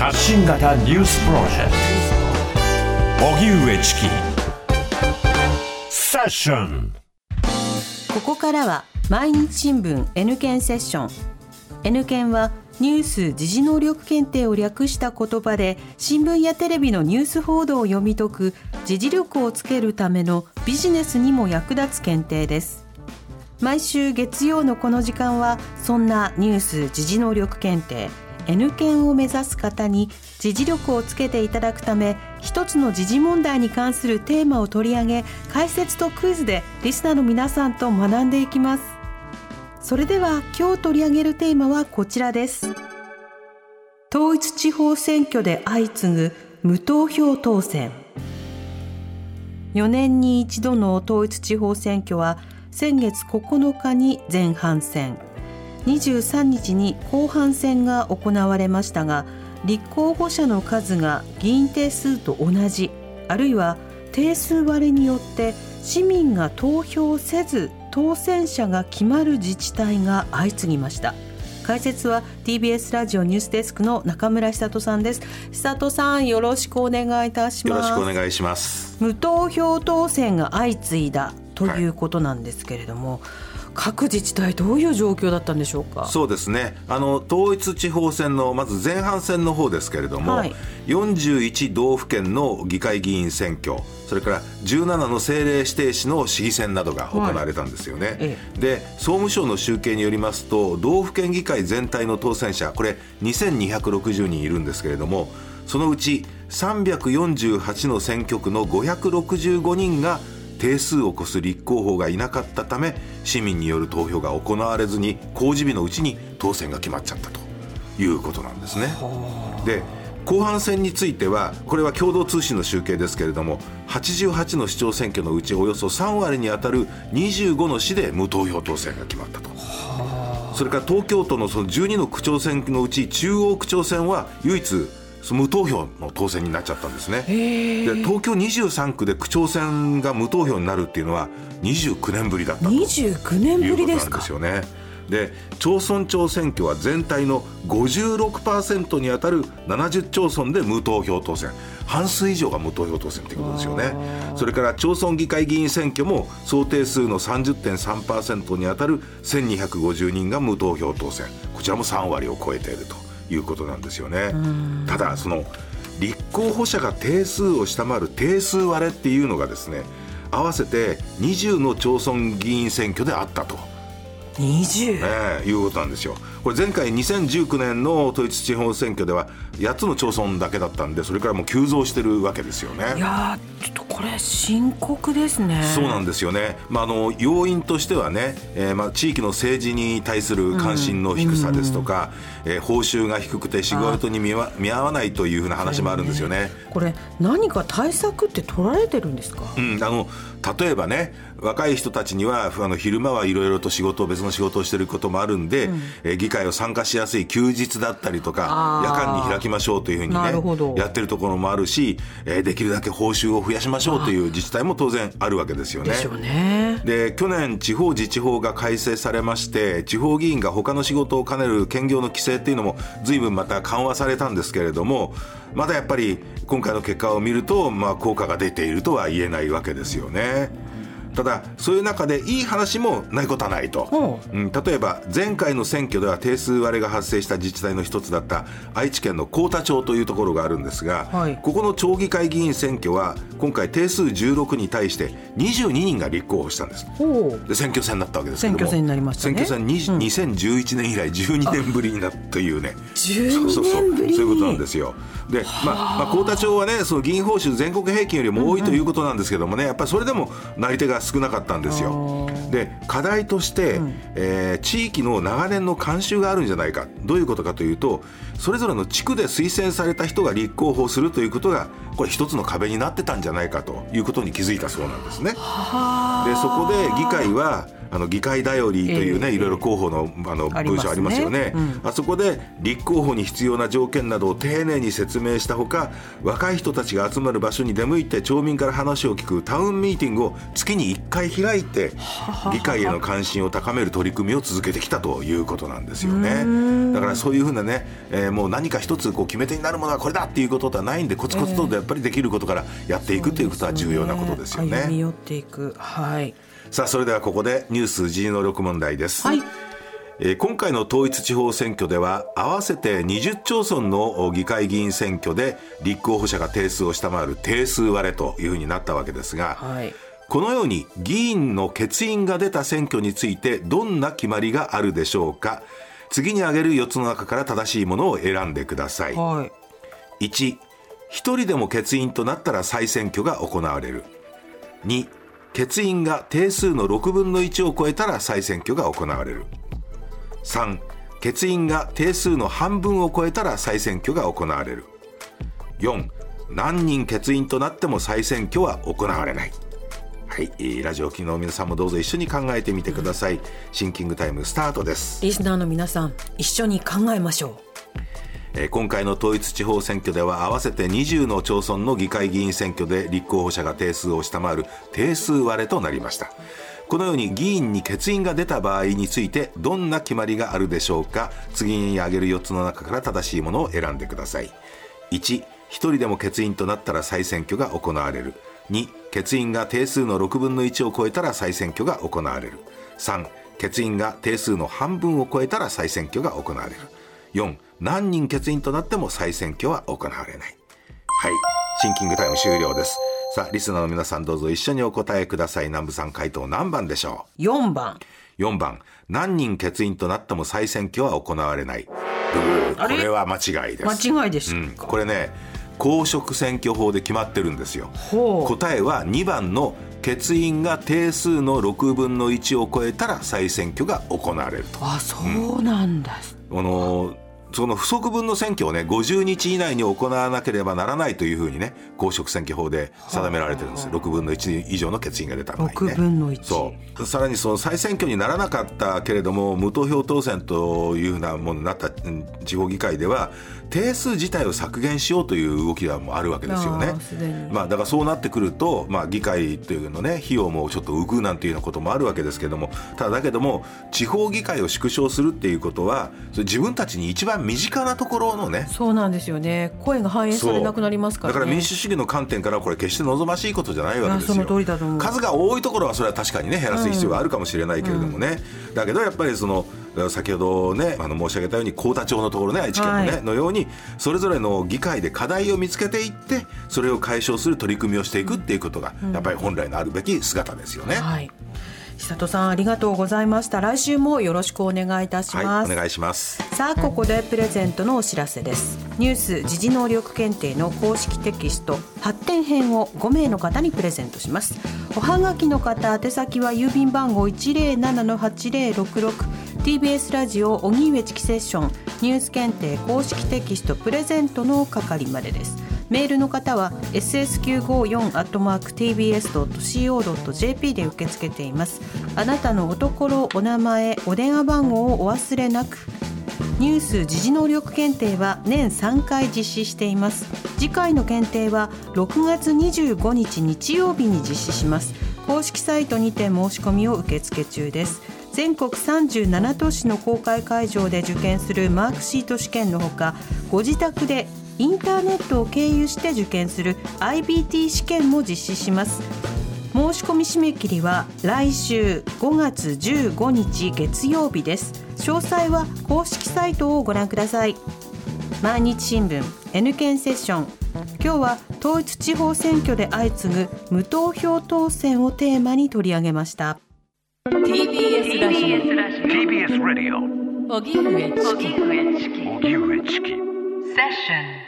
発信型ニュースプロジェクト。荻上チキ。セッション。ここからは毎日新聞 N 検セッション。N 検はニュース・時事能力検定を略した言葉で新聞やテレビのニュース報道を読み解く時事力をつけるためのビジネスにも役立つ検定です。毎週月曜のこの時間はそんなニュース・時事能力検定。N 検を目指す方に時事力をつけていただくため一つの時事問題に関するテーマを取り上げ解説とクイズでリスナーの皆さんと学んでいきます。それでは今日取り上げるテーマはこちらです。統一地方選挙で相次ぐ無投票当選。4年に一度の統一地方選挙は先月9日に前半戦。23日に後半戦が行われましたが立候補者の数が議員定数と同じあるいは定数割れによって市民が投票せず当選者が決まる自治体が相次ぎました。解説は TBS ラジオニュースデスクの中村久人さんです。久人さんよろしくお願いいたします。よろしくお願いします。無投票当選が相次いだということなんですけれども、はい各自治体どういう状況だったんでしょうか？そうですね。あの統一地方選のまず前半戦の方ですけれども、はい、41道府県の議会議員選挙それから17の政令指定市の市議選などが行われたんですよね、はい。ええ、で総務省の集計によりますと道府県議会全体の当選者これ2260人いるんですけれどもそのうち348の選挙区の565人が定数を超す立候補がいなかったため市民による投票が行われずに公示日のうちに当選が決まっちゃったということなんですね。で後半戦についてはこれは共同通信の集計ですけれども88の市長選挙のうちおよそ3割に当たる25の市で無投票当選が決まったと。それから東京都のその12の区長選のうち中央区長選は唯一無投票の当選になっちゃったんですね。で東京23区で区長選が無投票になるっていうのは29年ぶりだったと29年ぶりですかですよね。で町村長選挙は全体の56%に当たる70町村で無投票当選。半数以上が無投票当選ということですよね。それから町村議会議員選挙も想定数の30.3%に当たる1250人が無投票当選。こちらも3割を超えているということなんですよね。ただその立候補者が定数を下回る定数割れっていうのがですね合わせて20の町村議員選挙であったと。20、えー、いうことなんですよ。これ前回2019年の統一地方選挙では8つの町村だけだったんでそれからもう急増してるわけですよね。いやちょっとこれ深刻ですね。そうなんですよね。まああの要因としてはね、えー、まあ地域の政治に対する関心の低さですとか、うん、えー、報酬が低くて仕事に見わ見合わないというふうな話もあるんですよね。ねこれ何か対策って取られてるんですか？うん、あの例えばね若い人たちにはあの昼間はいろいろと仕事別の仕事をしてることもあるんで、うん、えー、議会を参加しやすい休日だったりとか夜間に開きましょうというふうにねやってるところもあるし、えー、できるだけ報酬を増やしましょうという自治体も当然あるわけですよね。で去年地方自治法が改正されまして地方議員が他の仕事を兼ねる兼業の規制っていうのも随分また緩和されたんですけれどもまだやっぱり今回の結果を見ると、まあ、効果が出ているとは言えないわけですよね。诶ただそういう中でいい話もないことはないと、う。ん、例えば前回の選挙では定数割れが発生した自治体の一つだった愛知県の幸田町というところがあるんですが、はい、ここの町議会議員選挙は今回定数16に対して22人が立候補したんです。で選挙戦になったわけですけども。選挙戦になりました、ね、選挙戦に、うん、2011年以来12年ぶりになったというね。12年そうそうそう。いうことなんですよ。で、まあ、まあ、幸田町はねその議員報酬全国平均よりも多いということなんですけどもね、やっぱりそれでもなり手が少なかったんですよ。で課題として、うん、えー、地域の長年の慣習があるんじゃないかどういうことかというとそれぞれの地区で推薦された人が立候補するということがこれ一つの壁になってたんじゃないかということに気づいたそうなんですね。でそこで議会はあの議会だよりというね、えー、いろいろ候補のあの文書ありますよね、うん、あそこで立候補に必要な条件などを丁寧に説明したほか若い人たちが集まる場所に出向いて町民から話を聞くタウンミーティングを月に1回開いて議会への関心を高める取り組みを続けてきたということなんですよね。だからそういうふうなね、えー、もう何か一つこう決め手になるものはこれだっていうことはないんでコツコツとやっぱりできることからやっていくということは重要なことですよね。歩み寄っていく。はいさあそれではここでニュース時事能力問題です、はい。えー、今回の統一地方選挙では合わせて20町村の議会議員選挙で立候補者が定数を下回る定数割れというふうになったわけですが、はい、このように議員の欠員が出た選挙についてどんな決まりがあるでしょうか。次に挙げる4つの中から正しいものを選んでください、はい、1一人でも欠員となったら再選挙が行われる。2欠員が定数の6分の1を超えたら再選挙が行われる。3欠員が定数の半分を超えたら再選挙が行われる。4何人欠員となっても再選挙は行われない。はい、ラジオ機の皆さんもどうぞ一緒に考えてみてください。シンキングタイムスタートです。リスナーの皆さん一緒に考えましょう。今回の統一地方選挙では合わせて20の町村の議会議員選挙で立候補者が定数を下回る定数割れとなりました。このように議員に欠員が出た場合についてどんな決まりがあるでしょうか。次に挙げる4つの中から正しいものを選んでください。1 1人でも欠員となったら再選挙が行われる。2欠員が定数の6分の1を超えたら再選挙が行われる。3欠員が定数の半分を超えたら再選挙が行われる。4何人欠員となっても再選挙は行われない。はい。シンキングタイム終了です。さあリスナーの皆さんどうぞ一緒にお答えください。南部さん回答何番でしょう？4番。4番。何人欠員となっても再選挙は行われない。これは間違いです。間違いです、うん、これね公職選挙法で決まってるんですよ。答えは2番の欠員が定数の6分の1を超えたら再選挙が行われると。あそうなんだ、うん、あのその不足分の選挙をね50日以内に行わなければならないというふうにね公職選挙法で定められてるんです6分の1以上の欠員が出た場合、ね、6分の1そう。さらにその再選挙にならなかったけれども無投票当選というふうなものになった地方議会では定数自体を削減しようという動きがもあるわけですよね。まあ、だからそうなってくると、まあ、議会というのね費用もちょっと浮くなんていうようなこともあるわけですけどもただだけども地方議会を縮小するっていうことは自分たちに一番身近なところのね。そうなんですよね。声が反映されなくなりますから、ね、だから民主主義の観点からこれ決して望ましいことじゃないわけですよ。数が多いところはそれは確かにね減らす必要はあるかもしれないけれどもね、うん、だけどやっぱりその先ほどねあの申し上げたように幸田町のところね愛知県のね、はい、のようにそれぞれの議会で課題を見つけていってそれを解消する取り組みをしていくっていうことが、やっぱり本来のあるべき姿ですよね。はい久里さんありがとうございました。来週もよろしくお願いいたします、はい、お願いします。さあここでプレゼントのお知らせです。ニュース時事能力検定の公式テキスト発展編を5名の方にプレゼントします。おはがきの方宛先は郵便番号107-8066 TBS ラジオ荻上チキセッション。ニュース検定公式テキストプレゼントの係までですメールの方は ss954-tbs.co.jp で受け付けています。あなたのおところお名前お電話番号をお忘れなく。ニュース時事能力検定は年3回実施しています。次回の検定は6月25日日曜日に実施します。公式サイトにて申し込みを受付中です。全国37都市の公開会場で受験するマークシート試験のほかご自宅でインターネットを経由して受験する IBT 試験も実施します。申し込み締め切りは来週5月15日月曜日です。詳細は公式サイトをご覧ください。毎日新聞 N 検セッション。今日は統一地方選挙で相次ぐ無投票当選をテーマに取り上げました。TBS ラジオ TBS ラジオ荻上チキ荻上チキセッション